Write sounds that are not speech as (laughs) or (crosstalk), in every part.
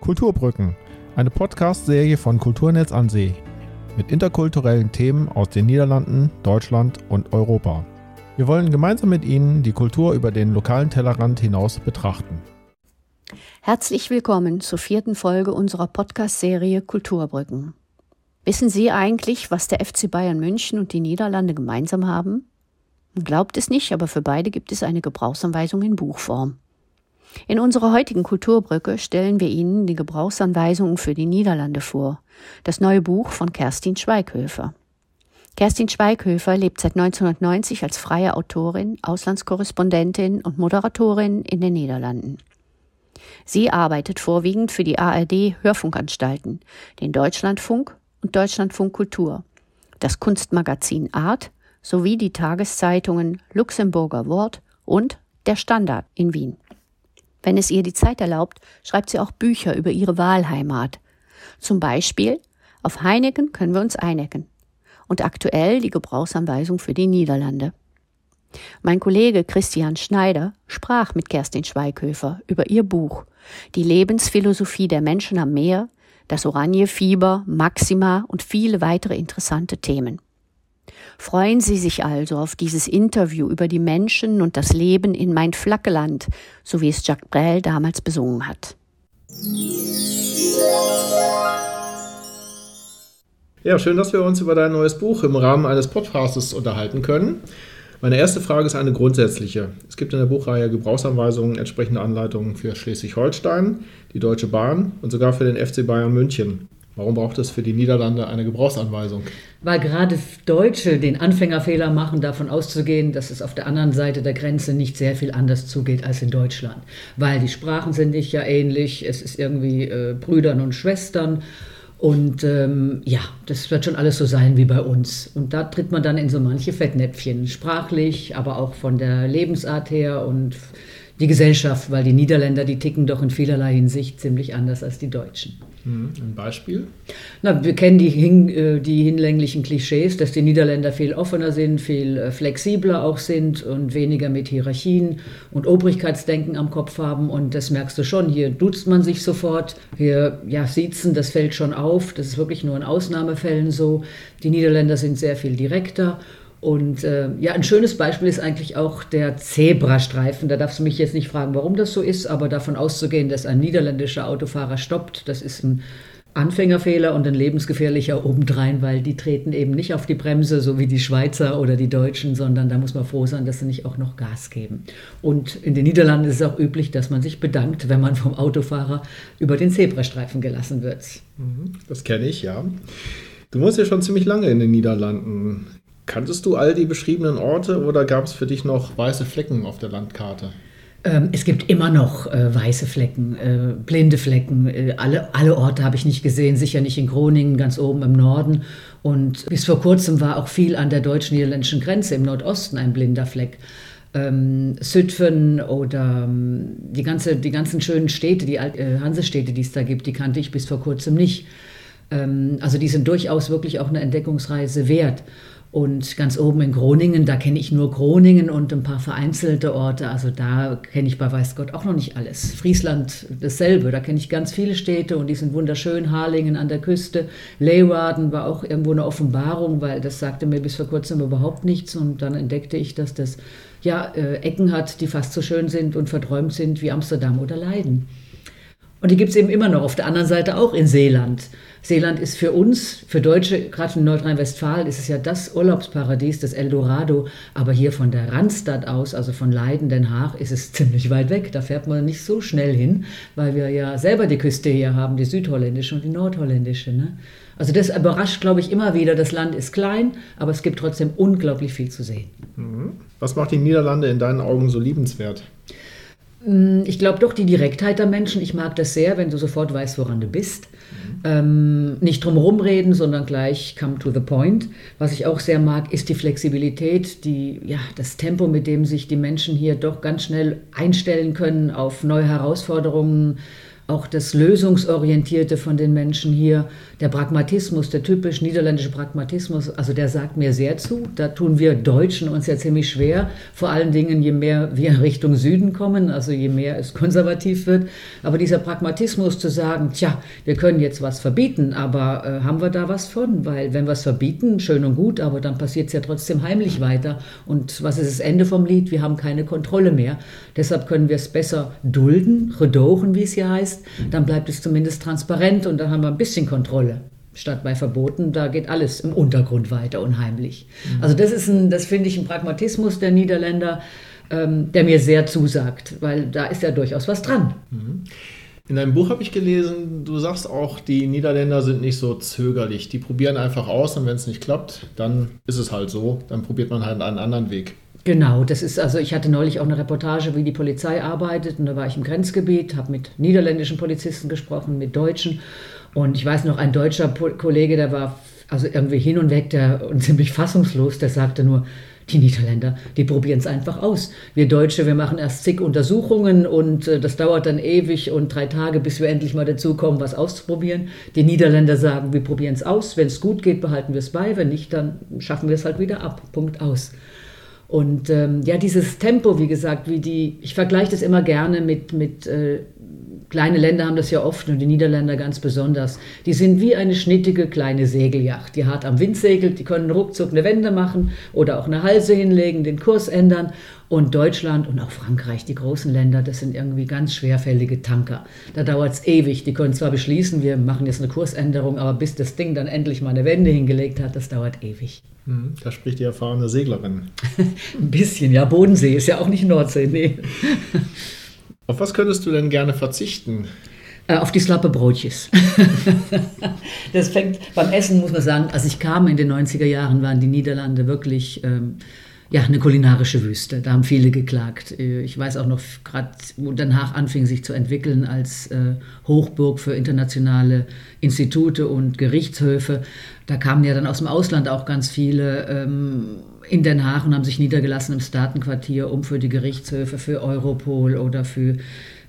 Kulturbrücken, eine Podcast-Serie von Kulturnetz an See mit interkulturellen Themen aus den Niederlanden, Deutschland und Europa. Wir wollen gemeinsam mit Ihnen die Kultur über den lokalen Tellerrand hinaus betrachten. Herzlich willkommen zur vierten Folge unserer Podcast-Serie Kulturbrücken. Wissen Sie eigentlich, was der FC Bayern München und die Niederlande gemeinsam haben? Glaubt es nicht, aber für beide gibt es eine Gebrauchsanweisung in Buchform. In unserer heutigen Kulturbrücke stellen wir Ihnen die Gebrauchsanweisungen für die Niederlande vor. Das neue Buch von Kerstin Schweighöfer. Kerstin Schweighöfer lebt seit 1990 als freie Autorin, Auslandskorrespondentin und Moderatorin in den Niederlanden. Sie arbeitet vorwiegend für die ARD Hörfunkanstalten, den Deutschlandfunk und Deutschlandfunk Kultur, das Kunstmagazin Art sowie die Tageszeitungen Luxemburger Wort und Der Standard in Wien. Wenn es ihr die Zeit erlaubt, schreibt sie auch Bücher über ihre Wahlheimat. Zum Beispiel Auf Heineken können wir uns einecken und aktuell die Gebrauchsanweisung für die Niederlande. Mein Kollege Christian Schneider sprach mit Kerstin Schweighöfer über ihr Buch Die Lebensphilosophie der Menschen am Meer, das Oranjefieber, Maxima und viele weitere interessante Themen. Freuen Sie sich also auf dieses Interview über die Menschen und das Leben in mein Flackeland, so wie es Jacques Brel damals besungen hat. Ja, schön, dass wir uns über dein neues Buch im Rahmen eines Podcasts unterhalten können. Meine erste Frage ist eine grundsätzliche. Es gibt in der Buchreihe Gebrauchsanweisungen, entsprechende Anleitungen für Schleswig-Holstein, die Deutsche Bahn und sogar für den FC Bayern München. Warum braucht es für die Niederlande eine Gebrauchsanweisung? Weil gerade Deutsche den Anfängerfehler machen, davon auszugehen, dass es auf der anderen Seite der Grenze nicht sehr viel anders zugeht als in Deutschland. Weil die Sprachen sind nicht ja ähnlich, es ist irgendwie äh, Brüdern und Schwestern. Und ähm, ja, das wird schon alles so sein wie bei uns. Und da tritt man dann in so manche Fettnäpfchen, sprachlich, aber auch von der Lebensart her und die Gesellschaft, weil die Niederländer, die ticken doch in vielerlei Hinsicht ziemlich anders als die Deutschen. Mhm. Ein Beispiel? Na, wir kennen die, hin, äh, die hinlänglichen Klischees, dass die Niederländer viel offener sind, viel äh, flexibler auch sind und weniger mit Hierarchien und Obrigkeitsdenken am Kopf haben. Und das merkst du schon. Hier duzt man sich sofort. Hier, ja, siezen, das fällt schon auf. Das ist wirklich nur in Ausnahmefällen so. Die Niederländer sind sehr viel direkter. Und äh, ja, ein schönes Beispiel ist eigentlich auch der Zebrastreifen. Da darfst du mich jetzt nicht fragen, warum das so ist, aber davon auszugehen, dass ein niederländischer Autofahrer stoppt, das ist ein Anfängerfehler und ein lebensgefährlicher obendrein, weil die treten eben nicht auf die Bremse, so wie die Schweizer oder die Deutschen, sondern da muss man froh sein, dass sie nicht auch noch Gas geben. Und in den Niederlanden ist es auch üblich, dass man sich bedankt, wenn man vom Autofahrer über den Zebrastreifen gelassen wird. Mhm, das kenne ich, ja. Du wohnst ja schon ziemlich lange in den Niederlanden. Kanntest du all die beschriebenen Orte oder gab es für dich noch weiße Flecken auf der Landkarte? Ähm, es gibt immer noch äh, weiße Flecken, äh, blinde Flecken. Äh, alle, alle Orte habe ich nicht gesehen, sicher nicht in Groningen, ganz oben im Norden. Und bis vor kurzem war auch viel an der deutsch-niederländischen Grenze im Nordosten ein blinder Fleck. Ähm, Südfen oder ähm, die, ganze, die ganzen schönen Städte, die äh, Hansestädte, die es da gibt, die kannte ich bis vor kurzem nicht. Ähm, also die sind durchaus wirklich auch eine Entdeckungsreise wert. Und ganz oben in Groningen, da kenne ich nur Groningen und ein paar vereinzelte Orte. Also da kenne ich bei Weiß Gott auch noch nicht alles. Friesland dasselbe, da kenne ich ganz viele Städte und die sind wunderschön. Harlingen an der Küste. Leeuwarden war auch irgendwo eine Offenbarung, weil das sagte mir bis vor kurzem überhaupt nichts. Und dann entdeckte ich, dass das ja äh, Ecken hat, die fast so schön sind und verträumt sind wie Amsterdam oder Leiden. Und die gibt es eben immer noch auf der anderen Seite auch in Seeland. Seeland ist für uns, für Deutsche, gerade in Nordrhein-Westfalen, ist es ja das Urlaubsparadies, das Eldorado. Aber hier von der Randstadt aus, also von Leiden, Den Haag, ist es (laughs) ziemlich weit weg. Da fährt man nicht so schnell hin, weil wir ja selber die Küste hier haben, die südholländische und die nordholländische. Ne? Also das überrascht, glaube ich, immer wieder. Das Land ist klein, aber es gibt trotzdem unglaublich viel zu sehen. Mhm. Was macht die Niederlande in deinen Augen so liebenswert? Mm, ich glaube doch die Direktheit der Menschen. Ich mag das sehr, wenn du sofort weißt, woran du bist. Mhm. Ähm, nicht drumherum reden, sondern gleich come to the point. Was ich auch sehr mag, ist die Flexibilität, die, ja, das Tempo, mit dem sich die Menschen hier doch ganz schnell einstellen können auf neue Herausforderungen, auch das Lösungsorientierte von den Menschen hier, der Pragmatismus, der typisch niederländische Pragmatismus, also der sagt mir sehr zu. Da tun wir Deutschen uns ja ziemlich schwer, vor allen Dingen je mehr wir (laughs) Richtung Süden kommen, also je mehr es konservativ wird. Aber dieser Pragmatismus zu sagen, tja, wir können jetzt was verbieten, aber äh, haben wir da was von? Weil wenn wir es verbieten, schön und gut, aber dann passiert es ja trotzdem heimlich weiter. Und was ist das Ende vom Lied? Wir haben keine Kontrolle mehr. Deshalb können wir es besser dulden, redochen, wie es hier heißt lässt, dann bleibt es zumindest transparent und dann haben wir ein bisschen Kontrolle. Statt bei Verboten, da geht alles im Untergrund weiter, unheimlich. Mhm. Also das ist ein, das finde ich ein Pragmatismus der Niederländer, ähm, der mir sehr zusagt, weil da ist ja durchaus was dran. Mhm. In deinem Buch habe ich gelesen, du sagst auch, die Niederländer sind nicht so zögerlich. Die probieren einfach aus und wenn es nicht klappt, dann ist es halt so. Dann probiert man halt einen anderen Weg. Genau, das ist also, ich hatte neulich auch eine Reportage, wie die Polizei arbeitet und da war ich im Grenzgebiet, habe mit niederländischen Polizisten gesprochen, mit Deutschen und ich weiß noch, ein deutscher Kollege, der war also irgendwie hin und weg der, und ziemlich fassungslos, der sagte nur, die Niederländer, die probieren es einfach aus. Wir Deutsche, wir machen erst zig Untersuchungen und äh, das dauert dann ewig und drei Tage, bis wir endlich mal dazu kommen, was auszuprobieren. Die Niederländer sagen, wir probieren es aus. Wenn es gut geht, behalten wir es bei. Wenn nicht, dann schaffen wir es halt wieder ab. Punkt aus. Und ähm, ja, dieses Tempo, wie gesagt, wie die, ich vergleiche das immer gerne mit, mit äh, kleine Länder haben das ja oft und die Niederländer ganz besonders. Die sind wie eine schnittige kleine Segelyacht, die hart am Wind segelt, die können ruckzuck eine Wende machen oder auch eine Halse hinlegen, den Kurs ändern. Und Deutschland und auch Frankreich, die großen Länder, das sind irgendwie ganz schwerfällige Tanker. Da dauert es ewig. Die können zwar beschließen, wir machen jetzt eine Kursänderung, aber bis das Ding dann endlich mal eine Wende hingelegt hat, das dauert ewig. Hm, da spricht die erfahrene Seglerin. (laughs) Ein bisschen, ja. Bodensee ist ja auch nicht Nordsee, nee. (laughs) Auf was könntest du denn gerne verzichten? Äh, auf die slappe Brotjes. (laughs) das fängt beim Essen, muss man sagen, als ich kam in den 90er Jahren, waren die Niederlande wirklich ähm, ja, eine kulinarische Wüste. Da haben viele geklagt. Äh, ich weiß auch noch, gerade wo Den Haag anfing sich zu entwickeln als äh, Hochburg für internationale Institute und Gerichtshöfe, da kamen ja dann aus dem Ausland auch ganz viele ähm, in Den Haag und haben sich niedergelassen im Staatenquartier, um für die Gerichtshöfe, für Europol oder für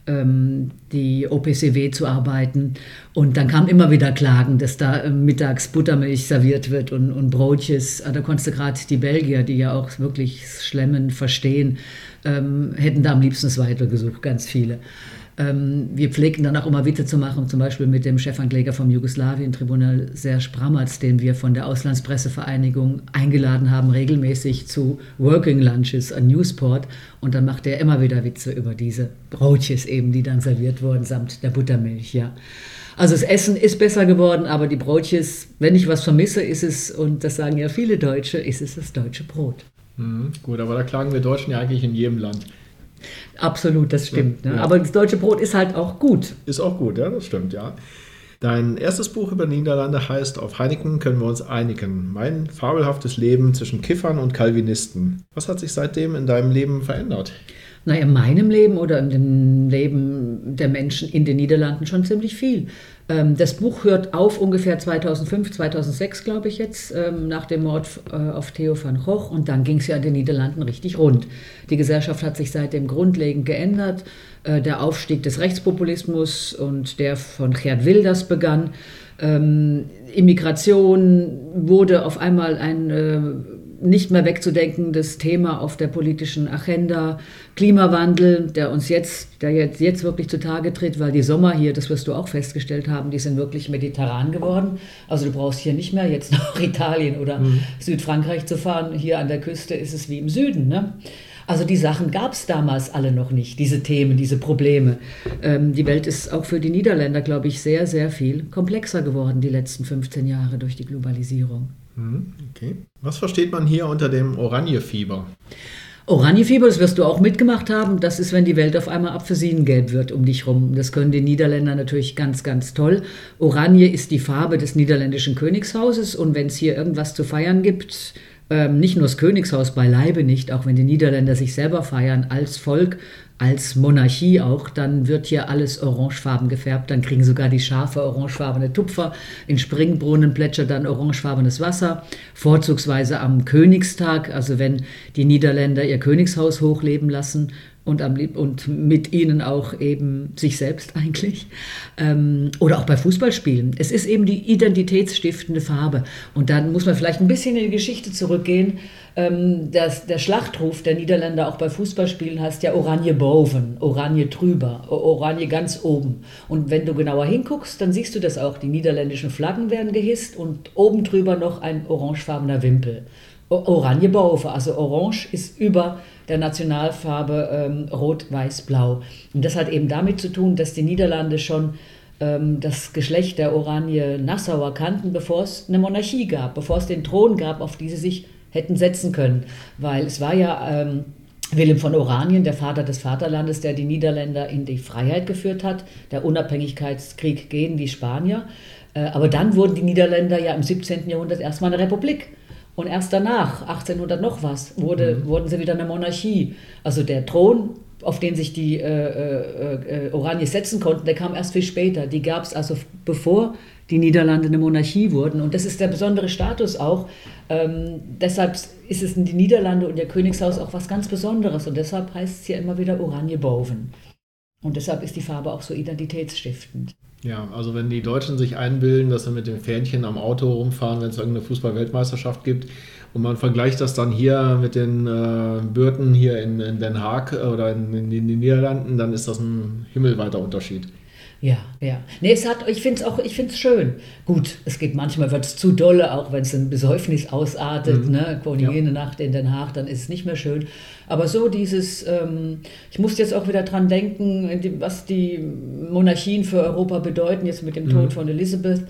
ähm, die OPCW zu arbeiten. Und dann kamen immer wieder Klagen, dass da äh, mittags Buttermilch serviert wird und, und Brotches. Ah, da konntest du gerade die Belgier, die ja auch wirklich Schlemmen verstehen, ähm, hätten da am liebsten das weitergesucht, ganz viele. Ähm, wir pflegten dann auch immer Witze zu machen, zum Beispiel mit dem Chefankläger vom Jugoslawien-Tribunal Serge Bramatz, den wir von der Auslandspressevereinigung eingeladen haben, regelmäßig zu Working Lunches an Newsport. Und dann macht er immer wieder Witze über diese Brotches eben, die dann serviert wurden, samt der Buttermilch, ja. Also das Essen ist besser geworden, aber die Brotches, wenn ich was vermisse, ist es, und das sagen ja viele Deutsche, ist es das deutsche Brot. Mhm, gut, aber da klagen wir Deutschen ja eigentlich in jedem Land. Absolut, das stimmt. Ne? Ja. Aber das deutsche Brot ist halt auch gut. Ist auch gut, ja, das stimmt, ja. Dein erstes Buch über Niederlande heißt Auf Heineken können wir uns einigen. Mein fabelhaftes Leben zwischen Kiffern und Calvinisten. Was hat sich seitdem in deinem Leben verändert? Na, in meinem Leben oder in dem Leben der Menschen in den Niederlanden schon ziemlich viel. Ähm, das Buch hört auf ungefähr 2005, 2006, glaube ich jetzt, ähm, nach dem Mord äh, auf Theo van Gogh. Und dann ging es ja in den Niederlanden richtig rund. Die Gesellschaft hat sich seitdem grundlegend geändert. Äh, der Aufstieg des Rechtspopulismus und der von Gerd Wilders begann. Ähm, Immigration wurde auf einmal ein äh, nicht mehr wegzudenkendes Thema auf der politischen Agenda. Klimawandel, der uns jetzt, der jetzt, jetzt wirklich zutage tritt, weil die Sommer hier, das wirst du auch festgestellt haben, die sind wirklich mediterran geworden. Also du brauchst hier nicht mehr jetzt (laughs) nach Italien oder mhm. Südfrankreich zu fahren. Hier an der Küste ist es wie im Süden. Ne? Also die Sachen gab es damals alle noch nicht, diese Themen, diese Probleme. Ähm, die Welt ist auch für die Niederländer, glaube ich, sehr, sehr viel komplexer geworden die letzten 15 Jahre durch die Globalisierung. Mhm, okay. Was versteht man hier unter dem Oranjefieber? Oranjefieber, das wirst du auch mitgemacht haben, das ist, wenn die Welt auf einmal apfelsinengelb wird um dich rum. Das können die Niederländer natürlich ganz, ganz toll. Oranje ist die Farbe des niederländischen Königshauses und wenn es hier irgendwas zu feiern gibt, ähm, nicht nur das Königshaus beileibe nicht, auch wenn die Niederländer sich selber feiern als Volk, als Monarchie auch, dann wird hier alles orangefarben gefärbt. Dann kriegen sogar die Schafe orangefarbene Tupfer. In Springbrunnen plätschert dann orangefarbenes Wasser. Vorzugsweise am Königstag, also wenn die Niederländer ihr Königshaus hochleben lassen, und, am lieb und mit ihnen auch eben sich selbst (laughs) eigentlich. Ähm, oder auch bei Fußballspielen. Es ist eben die identitätsstiftende Farbe. Und dann muss man vielleicht ein bisschen in die Geschichte zurückgehen. Ähm, das, der Schlachtruf der Niederländer auch bei Fußballspielen heißt ja Oranje boven, Oranje drüber, Oranje ganz oben. Und wenn du genauer hinguckst, dann siehst du das auch. Die niederländischen Flaggen werden gehisst und oben drüber noch ein orangefarbener Wimpel. Oranje boven, also Orange ist über der Nationalfarbe ähm, Rot, Weiß, Blau. Und das hat eben damit zu tun, dass die Niederlande schon ähm, das Geschlecht der Oranje Nassauer kannten, bevor es eine Monarchie gab, bevor es den Thron gab, auf die sie sich hätten setzen können. Weil es war ja ähm, Willem von Oranien, der Vater des Vaterlandes, der die Niederländer in die Freiheit geführt hat, der Unabhängigkeitskrieg gegen die Spanier. Äh, aber dann wurden die Niederländer ja im 17. Jahrhundert erstmal eine Republik. Und erst danach, 1800 noch was, wurde, mhm. wurden sie wieder eine Monarchie. Also der Thron, auf den sich die äh, äh, äh Oranje setzen konnten, der kam erst viel später. Die gab es also bevor die Niederlande eine Monarchie wurden. Und das ist der besondere Status auch. Ähm, deshalb ist es in die Niederlande und ihr Königshaus auch was ganz Besonderes. Und deshalb heißt es ja immer wieder Oranje Boven. Und deshalb ist die Farbe auch so identitätsstiftend. Ja, also wenn die Deutschen sich einbilden, dass sie mit dem Fähnchen am Auto rumfahren, wenn es irgendeine Fußball-Weltmeisterschaft gibt, und man vergleicht das dann hier mit den äh, Bürten hier in, in, Den Haag oder in, in, den Niederlanden, dann ist das ein himmelweiter Unterschied. Ja, ja. Nee, es hat, ich finde es auch, ich finde es schön. Gut, es geht manchmal wird es zu dolle, auch wenn es ein Besäufnis ausartet, mhm. ne? Ja. jene Nacht in Den Haag, dann ist es nicht mehr schön. Aber so dieses, ähm, ich musste jetzt auch wieder dran denken, was die Monarchien für Europa bedeuten, jetzt mit dem Tod mhm. von Elisabeth.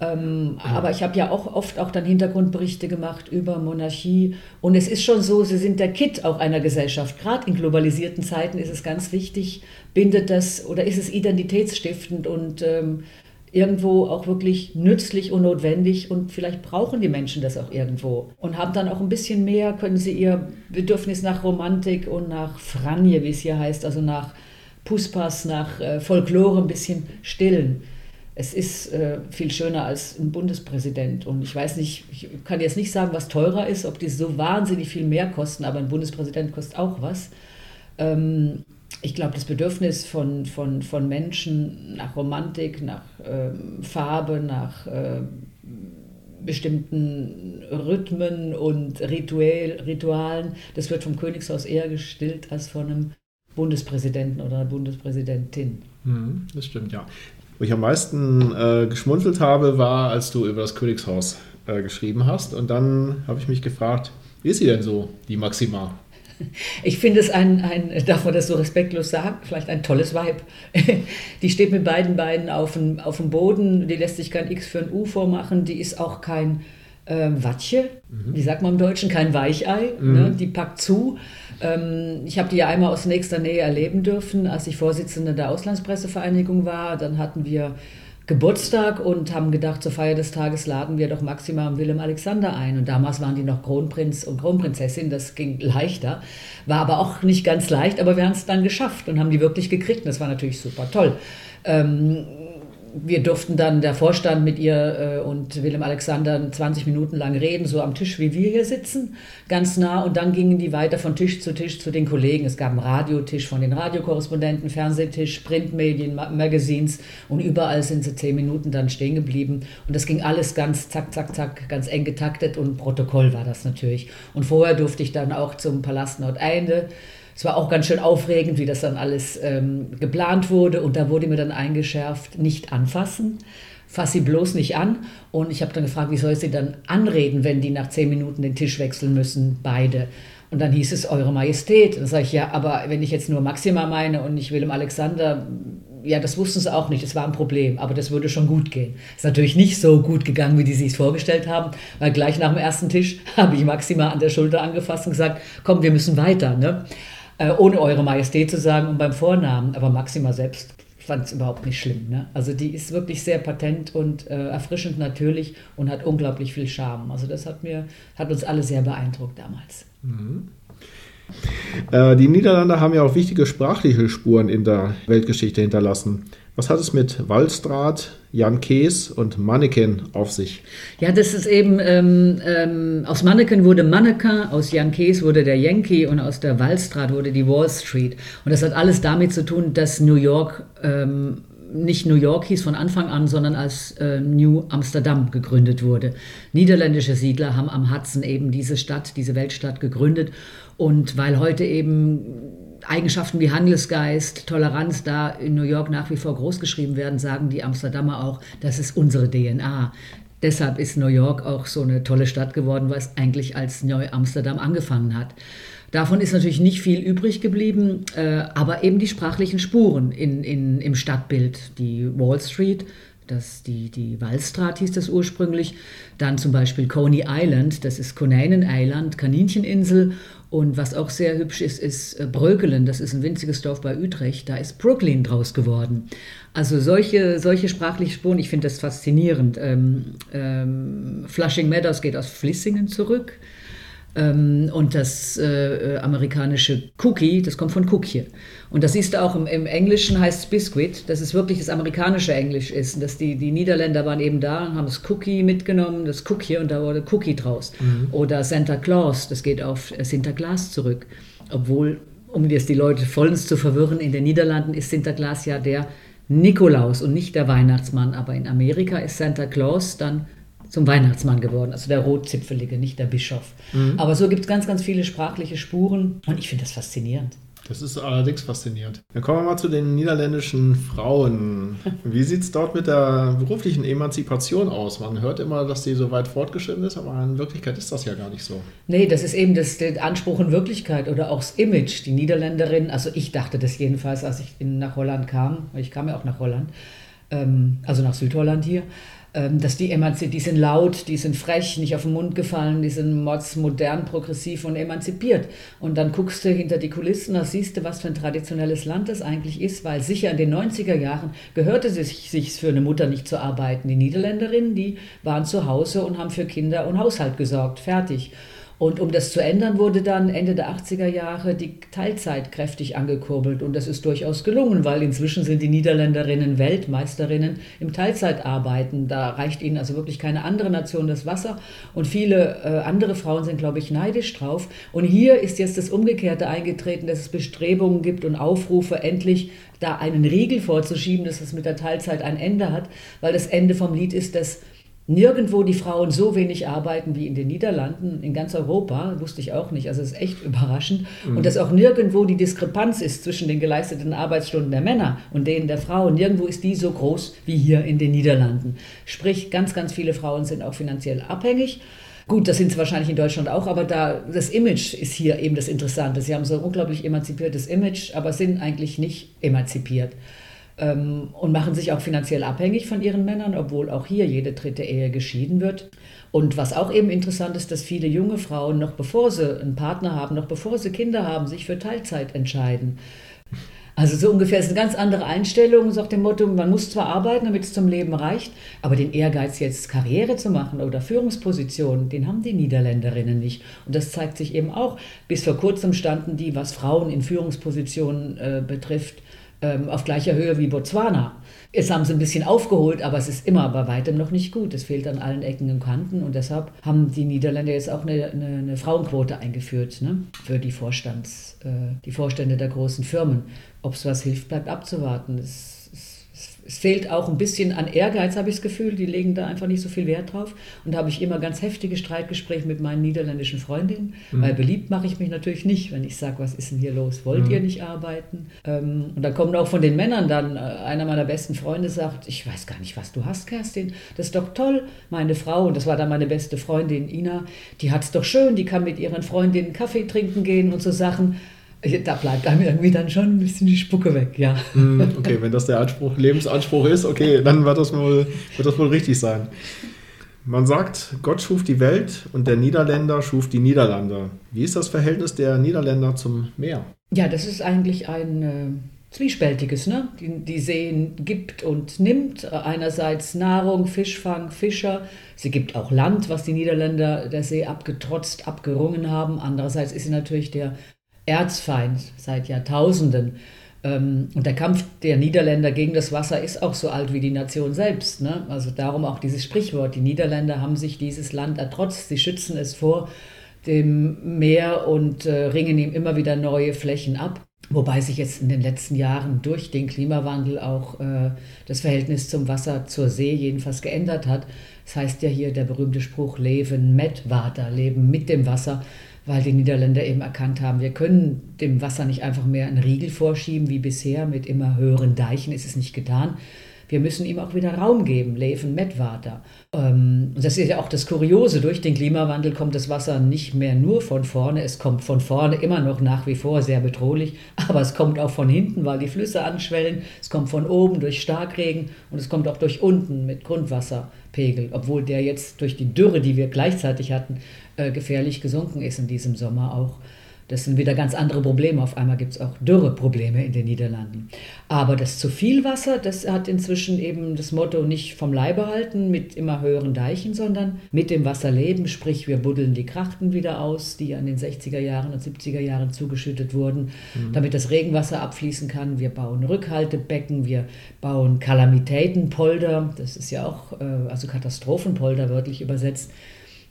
Ähm, ja. Aber ich habe ja auch oft auch dann Hintergrundberichte gemacht über Monarchie. Und es ist schon so, sie sind der Kit auch einer Gesellschaft. Gerade in globalisierten Zeiten ist es ganz wichtig, bindet das oder ist es identitätsstiftend und ähm, irgendwo auch wirklich nützlich und notwendig und vielleicht brauchen die Menschen das auch irgendwo und haben dann auch ein bisschen mehr, können sie ihr Bedürfnis nach Romantik und nach Franje, wie es hier heißt, also nach Puspas, nach äh, Folklore ein bisschen stillen es ist äh, viel schöner als ein Bundespräsident. Und ich weiß nicht, ich kann jetzt nicht sagen, was teurer ist, ob die so wahnsinnig viel mehr kosten, aber ein Bundespräsident kostet auch was. Ähm, ich glaube, das Bedürfnis von, von, von Menschen nach Romantik, nach ähm, Farbe, nach äh, bestimmten Rhythmen und Ritual, Ritualen, das wird vom Königshaus eher gestillt als von einem Bundespräsidenten oder einer Bundespräsidentin. Mhm, das stimmt, ja. Wo ich am meisten äh, geschmunzelt habe, war, als du über das Königshaus äh, geschrieben hast. Und dann habe ich mich gefragt, wie ist sie denn so, die Maxima? (laughs) Ich finde es ein, ein, darf man das so respektlos sagen, vielleicht ein tolles Weib. (laughs) Die steht mit beiden Beinen auf dem, auf dem Boden, die lässt sich kein X für ein U vormachen, die ist auch kein äh, Watche, mhm. wie sagt man im Deutschen, kein Weichei, mhm. ne? die packt zu. Ähm, ich habe die ja einmal aus nächster Nähe erleben dürfen, als ich Vorsitzende der Auslandspressevereinigung war. Dann hatten wir Geburtstag und haben gedacht, zur Feier des Tages laden wir doch Maxima und Willem Alexander ein. Und damals waren die noch Kronprinz und Kronprinzessin, das ging leichter. War aber auch nicht ganz leicht, aber wir haben es dann geschafft und haben die wirklich gekriegt. Und das war natürlich super toll. Ähm, wir durften dann der Vorstand mit ihr äh, und Willem Alexander 20 Minuten lang reden, so am Tisch, wie wir hier sitzen, ganz nah. Und dann gingen die weiter von Tisch zu Tisch zu den Kollegen. Es gab einen Radiotisch von den Radiokorrespondenten, Fernsehtisch, Printmedien, Magazines und überall sind sie zehn Minuten dann stehen geblieben. Und das ging alles ganz zack, zack, zack, ganz eng getaktet und Protokoll war das natürlich. Und vorher durfte ich dann auch zum Palast Nordende es war auch ganz schön aufregend, wie das dann alles ähm, geplant wurde. Und da wurde mir dann eingeschärft, nicht anfassen. Fass sie bloß nicht an. Und ich habe dann gefragt, wie soll ich sie dann anreden, wenn die nach zehn Minuten den Tisch wechseln müssen, beide. Und dann hieß es Eure Majestät. Dann sage ich, ja, aber wenn ich jetzt nur Maxima meine und nicht Willem Alexander, ja, das wussten sie auch nicht, das war ein Problem, aber das würde schon gut gehen. Ist natürlich nicht so gut gegangen, wie die sich es vorgestellt haben, weil gleich nach dem ersten Tisch (laughs) habe ich Maxima an der Schulter angefasst und gesagt, komm, wir müssen weiter. Ne? Äh, ohne Eure Majestät zu sagen und beim Vornamen. Aber Maxima selbst fand es überhaupt nicht schlimm. Ne? Also die ist wirklich sehr patent und äh, erfrischend natürlich und hat unglaublich viel Charme. Also das hat mir, hat uns alle sehr beeindruckt damals. Mhm. Äh, die Niederlande haben ja auch wichtige sprachliche Spuren in der Weltgeschichte hinterlassen. Was hat es mit Wallstraat, Jan Kees und Manneken auf sich? Ja, das ist eben, ähm, ähm, aus Manneken wurde Manneken, aus Jan Kees wurde der Yankee und aus der Wallstraat wurde die Wall Street. Und das hat alles damit zu tun, dass New York ähm, nicht New York hieß von Anfang an, sondern als äh, New Amsterdam gegründet wurde. Niederländische Siedler haben am Hudson eben diese Stadt, diese Weltstadt gegründet. Und weil heute eben Eigenschaften wie Handelsgeist, Toleranz da in New York nach wie vor großgeschrieben werden, sagen die Amsterdamer auch, das ist unsere DNA. Deshalb ist New York auch so eine tolle Stadt geworden, es eigentlich als Neu-Amsterdam angefangen hat. Davon ist natürlich nicht viel übrig geblieben, äh, aber eben die sprachlichen Spuren in, in, im Stadtbild. Die Wall Street, das, die, die Wallstraat hieß das ursprünglich, dann zum Beispiel Coney Island, das ist Conanen Island, Kanincheninsel und was auch sehr hübsch ist, ist äh, Brökelen, das ist ein winziges Dorf bei Utrecht, da ist Brooklyn draus geworden. Also solche, solche sprachliche Spuren, ich finde das faszinierend. Ähm, ähm, Flushing Meadows geht aus Flissingen zurück. Ähm, und das äh, amerikanische Cookie, das kommt von Cookje. Und das siehst du auch im, im, Englischen heißt es Biscuit, dass es wirklich das amerikanische Englisch ist. Und dass die, die Niederländer waren eben da und haben das Cookie mitgenommen, das Cookie, und da wurde Cookie draus. Mhm. Oder Santa Claus, das geht auf Sinterklaas zurück. Obwohl, um jetzt die Leute vollends zu verwirren, in den Niederlanden ist Sinterklaas ja der Nikolaus und nicht der Weihnachtsmann. Aber in Amerika ist Santa Claus dann zum Weihnachtsmann geworden, also der Rotzipfelige, nicht der Bischof. Mhm. Aber so gibt es ganz, ganz viele sprachliche Spuren und ich finde das faszinierend. Das ist allerdings faszinierend. Dann kommen wir mal zu den niederländischen Frauen. (laughs) Wie sieht es dort mit der beruflichen Emanzipation aus? Man hört immer, dass die so weit fortgeschritten ist, aber in Wirklichkeit ist das ja gar nicht so. Nee, das ist eben das, der Anspruch in Wirklichkeit oder auch das Image. Die Niederländerin, also ich dachte das jedenfalls, als ich in, nach Holland kam, ich kam ja auch nach Holland, ähm, also nach Südholland hier, dass die emanzipiert, die sind laut, die sind frech, nicht auf den Mund gefallen, die sind modern, progressiv und emanzipiert. Und dann guckst du hinter die Kulissen, da siehst du, was für ein traditionelles Land das eigentlich ist, weil sicher in den 90er Jahren gehörte es sich, sich für eine Mutter nicht zu arbeiten. Die Niederländerinnen, die waren zu Hause und haben für Kinder und Haushalt gesorgt, fertig. Und um das zu ändern, wurde dann Ende der 80er Jahre die Teilzeit kräftig angekurbelt. Und das ist durchaus gelungen, weil inzwischen sind die Niederländerinnen Weltmeisterinnen im Teilzeitarbeiten. Da reicht ihnen also wirklich keine andere Nation das Wasser. Und viele äh, andere Frauen sind, glaube ich, neidisch drauf. Und hier ist jetzt das Umgekehrte eingetreten, dass es Bestrebungen gibt und Aufrufe, endlich da einen Riegel vorzuschieben, dass es mit der Teilzeit ein Ende hat. Weil das Ende vom Lied ist, dass nirgendwo die Frauen so wenig arbeiten wie in den Niederlanden, in ganz Europa, wusste ich auch nicht, also es ist echt überraschend. Mhm. Und dass auch nirgendwo die Diskrepanz ist zwischen den geleisteten Arbeitsstunden der Männer und denen der Frauen. Nirgendwo ist die so groß wie hier in den Niederlanden. Sprich, ganz, ganz viele Frauen sind auch finanziell abhängig. Gut, das sind sie wahrscheinlich in Deutschland auch, aber da das Image ist hier eben das Interessante. Sie haben so ein unglaublich emanzipiertes Image, aber sind eigentlich nicht emanzipiert ähm, und machen sich auch finanziell abhängig von ihren Männern, obwohl auch hier jede dritte Ehe geschieden wird. Und was auch eben interessant ist, dass viele junge Frauen, noch bevor sie einen Partner haben, noch bevor sie Kinder haben, sich für Teilzeit entscheiden. Also so ungefähr ist eine ganz andere Einstellung, so nach dem Motto, man muss zwar arbeiten, damit es zum Leben reicht, aber den Ehrgeiz jetzt Karriere zu machen oder Führungspositionen, den haben die Niederländerinnen nicht. Und das zeigt sich eben auch. Bis vor kurzem standen die, was Frauen in Führungspositionen äh, betrifft, ähm, auf gleicher Höhe wie Botswana. Jetzt haben sie ein bisschen aufgeholt, aber es ist immer bei weitem noch nicht gut. Es fehlt an allen Ecken und Kanten und deshalb haben die Niederländer jetzt auch eine, eine, eine Frauenquote eingeführt ne? für die, Vorstands, äh, die Vorstände der großen Firmen. Ob es was hilft, bleibt abzuwarten. Es es fehlt auch ein bisschen an Ehrgeiz, habe ich das Gefühl. Die legen da einfach nicht so viel Wert drauf. Und da habe ich immer ganz heftige Streitgespräche mit meinen niederländischen Freundinnen, mhm. weil beliebt mache ich mich natürlich nicht, wenn ich sage, was ist denn hier los? Wollt mhm. ihr nicht arbeiten? Ähm, und da kommen auch von den Männern dann, äh, einer meiner besten Freunde sagt, ich weiß gar nicht, was du hast, Kerstin. Das ist doch toll. Meine Frau, und das war dann meine beste Freundin Ina, die hat es doch schön, die kann mit ihren Freundinnen Kaffee trinken gehen und so Sachen da bleibt einem irgendwie dann schon ein bisschen die Spucke weg, ja. Hm, okay, wenn das der Anspruch, Lebensanspruch ist, okay, dann wird das wohl, wird das wohl richtig sein. Man sagt, Gott schuf die Welt und der Niederländer schuf die Niederlande. Wie ist das Verhältnis der Niederländer zum Meer? Ja, das ist eigentlich ein äh, zwiespältiges. Ne? Die, die See gibt und nimmt. Einerseits Nahrung, Fischfang, Fischer. Sie gibt auch Land, was die Niederländer der See abgetrotzt, abgerungen haben. Andererseits ist sie natürlich der Erzfeind seit Jahrtausenden. Ähm, und der Kampf der Niederländer gegen das Wasser ist auch so alt wie die Nation selbst. Ne? Also darum auch dieses Sprichwort. Die Niederländer haben sich dieses Land ertrotzt. Sie schützen es vor dem Meer und äh, ringen ihm immer wieder neue Flächen ab. Wobei sich jetzt in den letzten Jahren durch den Klimawandel auch äh, das Verhältnis zum Wasser, zur See jedenfalls geändert hat. Das heißt ja hier der berühmte Spruch Leben mit Water, Leben mit dem Wasser weil die Niederländer eben erkannt haben, wir können dem Wasser nicht einfach mehr einen Riegel vorschieben wie bisher mit immer höheren Deichen, ist es nicht getan. Wir müssen ihm auch wieder Raum geben, Leven met Water. Ähm, und das ist ja auch das Kuriose, durch den Klimawandel kommt das Wasser nicht mehr nur von vorne, es kommt von vorne immer noch nach wie vor sehr bedrohlich, aber es kommt auch von hinten, weil die Flüsse anschwellen, es kommt von oben durch Starkregen und es kommt auch durch unten mit Grundwasserpegel, obwohl der jetzt durch die Dürre, die wir gleichzeitig hatten, äh, gefährlich gesunken ist in diesem Sommer auch. Das sind wieder ganz andere Probleme. Auf einmal gibt es auch Dürreprobleme in den Niederlanden. Aber das zu viel Wasser, das hat inzwischen eben das Motto nicht vom Leibe halten mit immer höheren Deichen, sondern mit dem Wasser leben. Sprich, wir buddeln die Krachten wieder aus, die an den 60er Jahren und 70er Jahren zugeschüttet wurden, mhm. damit das Regenwasser abfließen kann. Wir bauen Rückhaltebecken, wir bauen Kalamitätenpolder. Das ist ja auch, äh, also Katastrophenpolder wörtlich übersetzt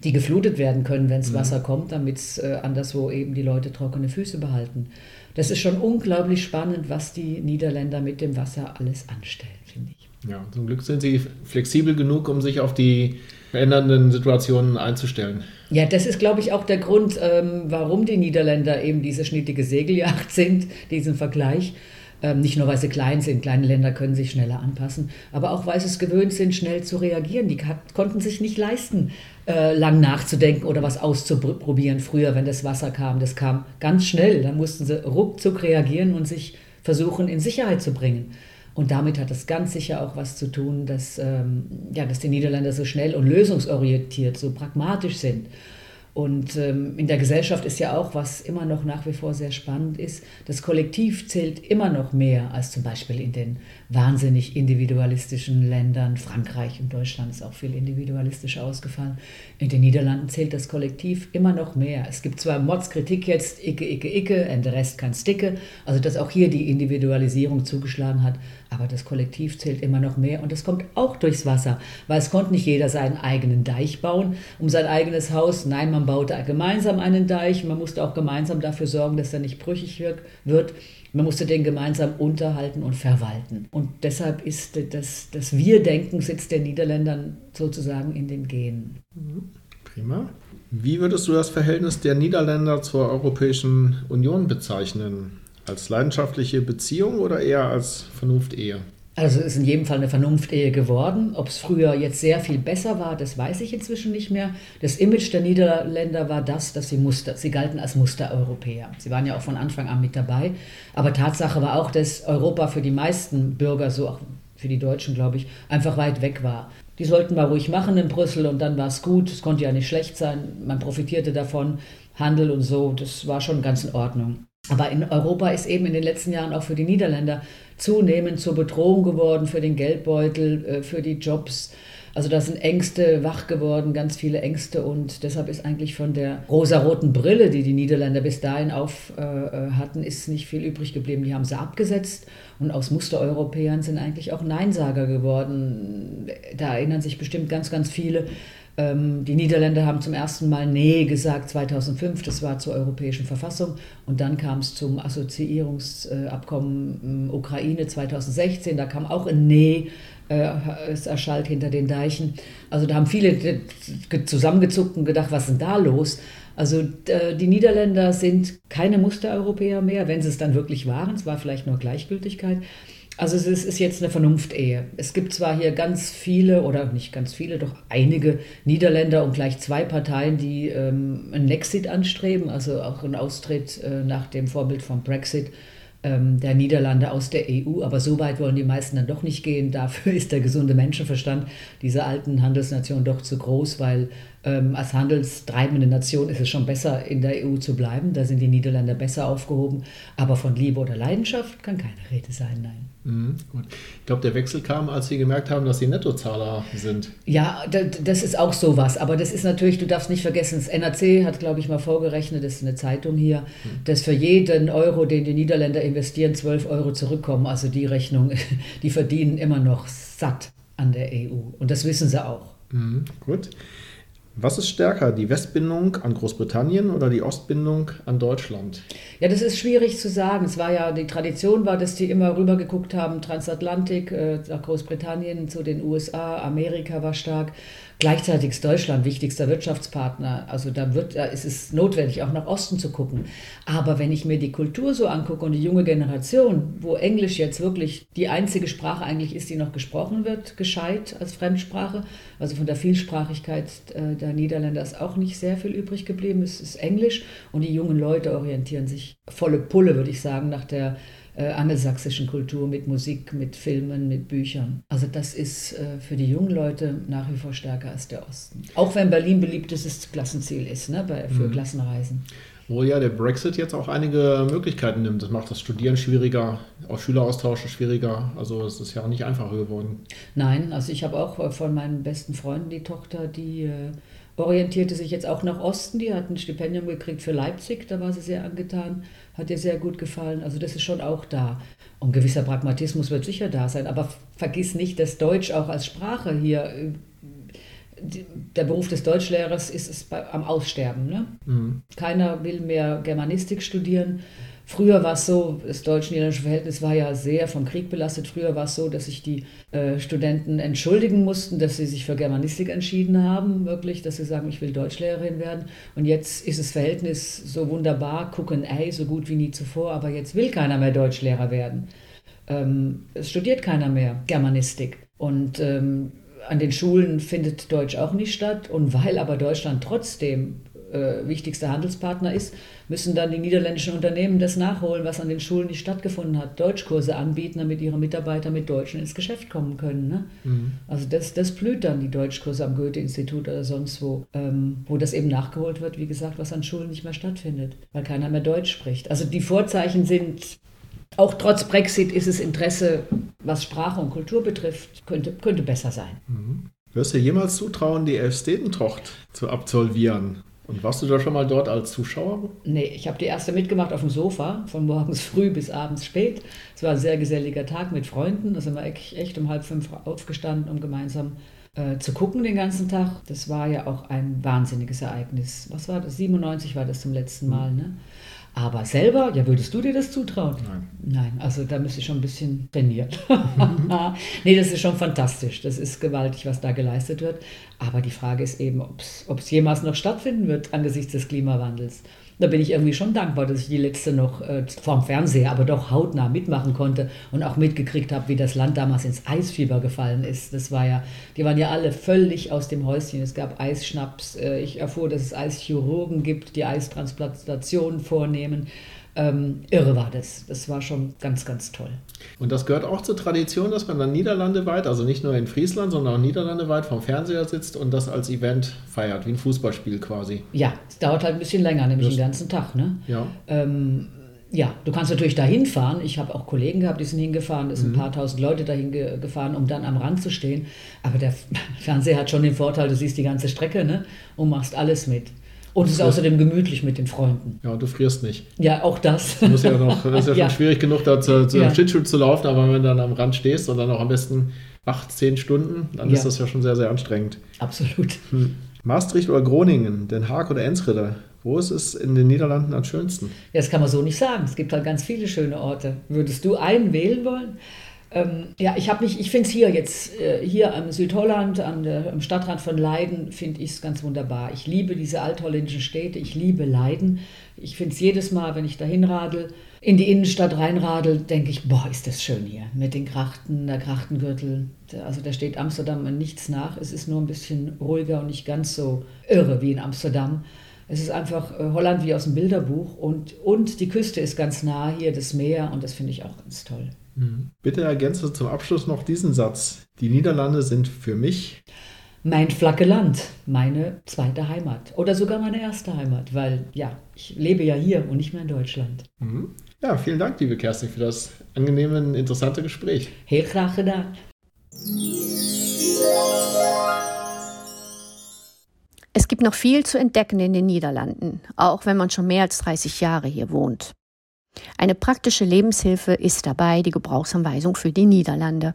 die geflutet werden können, wenn es mhm. Wasser kommt, damit äh, anderswo eben die Leute trockene Füße behalten. Das ist schon unglaublich spannend, was die Niederländer mit dem Wasser alles anstellen, finde ich. Ja, zum Glück sind sie flexibel genug, um sich auf die verändernden Situationen einzustellen. Ja, das ist, glaube ich, auch der Grund, ähm, warum die Niederländer eben diese schnittige Segeljacht (laughs) sind, diesen Vergleich. Ähm, nicht nur, weil sie klein sind, kleine Länder können sich schneller anpassen, aber auch, weil sie es gewöhnt sind, schnell zu reagieren. Die konnten sich nicht leisten, äh, lang nachzudenken oder was auszuprobieren. Früher, wenn das Wasser kam, das kam ganz schnell. Da mussten sie ruckzuck reagieren und sich versuchen, in Sicherheit zu bringen. Und damit hat es ganz sicher auch was zu tun, dass, ähm, ja, dass die Niederländer so schnell und lösungsorientiert, so pragmatisch sind. Und ähm, in der Gesellschaft ist ja auch, was immer noch nach wie vor sehr spannend ist, das Kollektiv zählt immer noch mehr als zum Beispiel in den wahnsinnig individualistischen Ländern. Frankreich und Deutschland ist auch viel individualistischer ausgefallen. In den Niederlanden zählt das Kollektiv immer noch mehr. Es gibt zwar Mordskritik jetzt, Icke, Icke, Icke, und der Rest kann Sticke, also dass auch hier die Individualisierung zugeschlagen hat, aber das Kollektiv zählt immer noch mehr und das kommt auch durchs Wasser, weil es konnte nicht jeder seinen eigenen Deich bauen, um sein eigenes Haus. Nein, man baute gemeinsam einen Deich, man musste auch gemeinsam dafür sorgen, dass er nicht brüchig wird. Man musste den gemeinsam unterhalten und verwalten. Und deshalb ist das, das Wir-Denken sitzt den Niederländern sozusagen in den Genen. Prima. Wie würdest du das Verhältnis der Niederländer zur Europäischen Union bezeichnen? Als leidenschaftliche Beziehung oder eher als Vernunftehe? Also es ist in jedem Fall eine Vernunftehe geworden. Ob es früher jetzt sehr viel besser war, das weiß ich inzwischen nicht mehr. Das Image der Niederländer war das, dass sie Muster, sie galten als Mustereuropäer. Sie waren ja auch von Anfang an mit dabei. Aber Tatsache war auch, dass Europa für die meisten Bürger, so auch für die Deutschen, glaube ich, einfach weit weg war. Die sollten mal ruhig machen in Brüssel und dann war es gut. Es konnte ja nicht schlecht sein. Man profitierte davon. Handel und so, das war schon ganz in Ordnung. Aber in Europa ist eben in den letzten Jahren auch für die Niederländer zunehmend zur Bedrohung geworden, für den Geldbeutel, äh, für die Jobs. Also da sind Ängste wach geworden, ganz viele Ängste und deshalb ist eigentlich von der rosaroten Brille, die die Niederländer bis dahin auf äh, äh, hatten, ist nicht viel übrig geblieben. Die haben sie abgesetzt und aus Mustereuropäern sind eigentlich auch Neinsager geworden. Da erinnern sich bestimmt ganz, ganz viele die Niederländer haben zum ersten Mal Nee gesagt 2005, das war zur Europäischen Verfassung. Und dann kam es zum Assoziierungsabkommen ähm, Ukraine 2016, da kam auch ein Nee, äh, es erschallt hinter den Deichen. Also da haben viele zusammengezuckt und gedacht, was ist denn da los? Also die Niederländer sind keine Mustereuropäer mehr, wenn sie es dann wirklich waren. Es war vielleicht nur Gleichgültigkeit. Also es ist jetzt eine Vernunftehe. Es gibt zwar hier ganz viele oder nicht ganz viele, doch einige Niederländer und gleich zwei Parteien, die ähm, einen Exit anstreben, also auch einen Austritt äh, nach dem Vorbild vom Brexit ähm, der Niederlande aus der EU. Aber so weit wollen die meisten dann doch nicht gehen. Dafür (laughs) ist der gesunde Menschenverstand dieser alten Handelsnation doch zu groß, weil Ähm, als handelstreibende Nation ist es schon besser, in der EU zu bleiben. Da sind die Niederländer besser aufgehoben. Aber von Liebe oder Leidenschaft kann keine Rede sein, nein. Mhm, gut. Ich glaube, der Wechsel kam, als Sie gemerkt haben, dass Sie Nettozahler sind. Ja, das ist auch sowas. Aber das ist natürlich, du darfst nicht vergessen, das NRC hat, glaube ich, mal vorgerechnet, das ist eine Zeitung hier, mhm. dass für jeden Euro, den die Niederländer investieren, 12 Euro zurückkommen. Also die Rechnung, (laughs) die verdienen immer noch satt an der EU. Und das wissen sie auch. Mhm, gut. Was ist stärker, die Westbindung an Großbritannien oder die Ostbindung an Deutschland? Ja, das ist schwierig zu sagen. Es war ja, die Tradition war, dass die immer rübergeguckt haben, Transatlantik, äh, nach Großbritannien, zu den USA, Amerika war stark. Gleichzeitig ist Deutschland wichtigster Wirtschaftspartner. Also da, wird, da ist es notwendig, auch nach Osten zu gucken. Aber wenn ich mir die Kultur so angucke und die junge Generation, wo Englisch jetzt wirklich die einzige Sprache eigentlich ist, die noch gesprochen wird, gescheit als Fremdsprache, also von der Vielsprachigkeit äh, der Niederländer ist auch nicht sehr viel übrig geblieben. Es ist Englisch und die jungen Leute orientieren sich volle Pulle, würde ich sagen, nach der äh, angelsächsischen Kultur mit Musik, mit Filmen, mit Büchern. Also das ist äh, für die jungen Leute nach wie vor stärker als der Osten. Auch wenn Berlin beliebtes Klassenziel ist ne, bei, für mhm. Klassenreisen. Wo ja der Brexit jetzt auch einige Möglichkeiten nimmt. Das macht das Studieren schwieriger, auch Schüleraustausche schwieriger. Also es ist ja auch nicht einfacher geworden. Nein, also ich habe auch äh, von meinen besten Freunden die Tochter, die äh, orientierte sich jetzt auch nach Osten. Die hat ein Stipendium gekriegt für Leipzig, da war sie sehr angetan, hat ihr sehr gut gefallen. Also das ist schon auch da. Und gewisser Pragmatismus wird sicher da sein. Aber vergiss nicht, dass Deutsch auch als Sprache hier, äh, der Beruf des Deutschlehrers ist, ist am Aussterben. Ne? Mhm. Keiner will mehr Germanistik studieren. Früher war es so, das deutsch-niederländische Verhältnis war ja sehr vom Krieg belastet. Früher war es so, dass sich die äh, Studenten entschuldigen mussten, dass sie sich für Germanistik entschieden haben, wirklich, dass sie sagen, ich will Deutschlehrerin werden. Und jetzt ist das Verhältnis so wunderbar, gucken, ey, so gut wie nie zuvor, aber jetzt will keiner mehr Deutschlehrer werden. Ähm, es studiert keiner mehr Germanistik. Und ähm, an den Schulen findet Deutsch auch nicht statt. Und weil aber Deutschland trotzdem äh, wichtigster Handelspartner ist, müssen dann die niederländischen Unternehmen das nachholen, was an den Schulen nicht stattgefunden hat. Deutschkurse anbieten, damit ihre Mitarbeiter mit Deutschen ins Geschäft kommen können. Ne? Mhm. Also das, das blüht dann, die Deutschkurse am Goethe-Institut oder sonst wo, ähm, wo das eben nachgeholt wird, wie gesagt, was an Schulen nicht mehr stattfindet, weil keiner mehr Deutsch spricht. Also die Vorzeichen sind auch trotz Brexit ist es Interesse, was Sprache und Kultur betrifft, könnte, könnte besser sein. Mhm. Wirst du jemals zutrauen, die Elfstedentocht zu absolvieren? Und warst du da schon mal dort als Zuschauer? Nee, ich habe die erste mitgemacht auf dem Sofa, von morgens (laughs) früh bis abends spät. Es war ein sehr geselliger Tag mit Freunden. Da sind wir echt um halb fünf aufgestanden, um gemeinsam äh, zu gucken den ganzen Tag. Das war ja auch ein wahnsinniges Ereignis. Was war das? 97 war das zum letzten Mal, ne? Aber selber, ja, würdest du dir das zutrauen? Nein. Nein, also da müsste ich schon ein bisschen trainieren. (laughs) (laughs) nee, das ist schon fantastisch. Das ist gewaltig, was da geleistet wird. Aber die Frage ist eben, ob es jemals noch stattfinden wird angesichts des Klimawandels da bin ich irgendwie schon dankbar, dass ich die letzte noch äh, vorm Fernseher, aber doch hautnah mitmachen konnte und auch mitgekriegt habe, wie das Land damals ins Eisfieber gefallen ist. Das war ja, die waren ja alle völlig aus dem Häuschen. Es gab Eisschnaps. Äh, ich erfuhr, dass es Eischirurgen gibt, die Eistransplantationen vornehmen. Ähm, irre war das. Das war schon ganz, ganz toll. Und das gehört auch zur Tradition, dass man dann niederlandeweit, also nicht nur in Friesland, sondern auch niederlandeweit vom Fernseher sitzt und das als Event feiert, wie ein Fußballspiel quasi. Ja, es dauert halt ein bisschen länger, nämlich das, den ganzen Tag. Ne? Ja. Ähm, ja, du kannst natürlich dahin fahren. Ich habe auch Kollegen gehabt, die sind hingefahren. Es sind mhm. ein paar tausend Leute dahin ge gefahren, um dann am Rand zu stehen. Aber der (laughs) Fernseher hat schon den Vorteil, du siehst die ganze Strecke ne? und machst alles mit. Und es ist außerdem gemütlich mit den Freunden. Ja, und du frierst nicht. Ja, auch das. Das, muss ja noch, das ist ja, (laughs) ja. schon schwierig genug, da zu, zu ja. Schlittschuh zu laufen, aber wenn du dann am Rand stehst und dann auch am besten acht, zehn Stunden, dann ja. ist das ja schon sehr, sehr anstrengend. Absolut. Hm. Maastricht oder Groningen, Den Haag oder Enschede? Wo ist es in den Niederlanden am schönsten? Ja, das kann man so nicht sagen. Es gibt halt ganz viele schöne Orte. Würdest du einen wählen wollen? Ähm, ja, ich habe mich, ich finde es hier jetzt, äh, hier am Südholland, an der, am Stadtrand von Leiden, finde ich es ganz wunderbar. Ich liebe diese altholländischen Städte, ich liebe Leiden. Ich finde es jedes Mal, wenn ich dahin radel, in die Innenstadt reinradel, denke ich, boah, ist das schön hier. Mit den Krachten, der Krachtengürtel. Also da steht Amsterdam nichts nach. Es ist nur ein bisschen ruhiger und nicht ganz so irre wie in Amsterdam. Es ist einfach äh, Holland wie aus dem Bilderbuch und, und die Küste ist ganz nah hier, das Meer und das finde ich auch ganz toll. Bitte ergänze zum Abschluss noch diesen Satz. Die Niederlande sind für mich mein flacke Land, meine zweite Heimat oder sogar meine erste Heimat, weil ja, ich lebe ja hier und nicht mehr in Deutschland. Mhm. Ja, vielen Dank, liebe Kerstin, für das angenehme, interessante Gespräch. Heel graag gedaan. Es gibt noch viel zu entdecken in den Niederlanden, auch wenn man schon mehr als 30 Jahre hier wohnt. Eine praktische Lebenshilfe ist dabei die Gebrauchsanweisung für die Niederlande.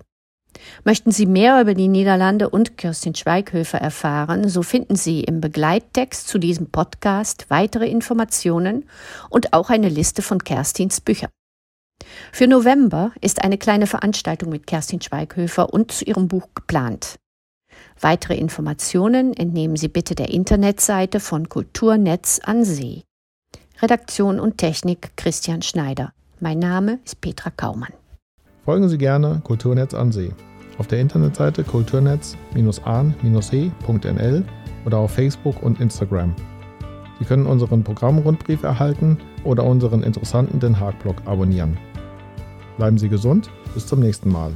Möchten Sie mehr über die Niederlande und Kirstin Schweighöfer erfahren, so finden Sie im Begleittext zu diesem Podcast weitere Informationen und auch eine Liste von Kerstins Büchern. Für November ist eine kleine Veranstaltung mit Kerstin Schweighöfer und zu ihrem Buch geplant. Weitere Informationen entnehmen Sie bitte der Internetseite von Kulturnetz an See. Redaktion und Technik Christian Schneider. Mein Name ist Petra Kaumann. Folgen Sie gerne Kulturnetz an See auf der Internetseite kulturnetz-an-see.nl oder auf Facebook und Instagram. Sie können unseren Programmrundbrief erhalten oder unseren interessanten Den Haag-Blog abonnieren. Bleiben Sie gesund, bis zum nächsten Mal.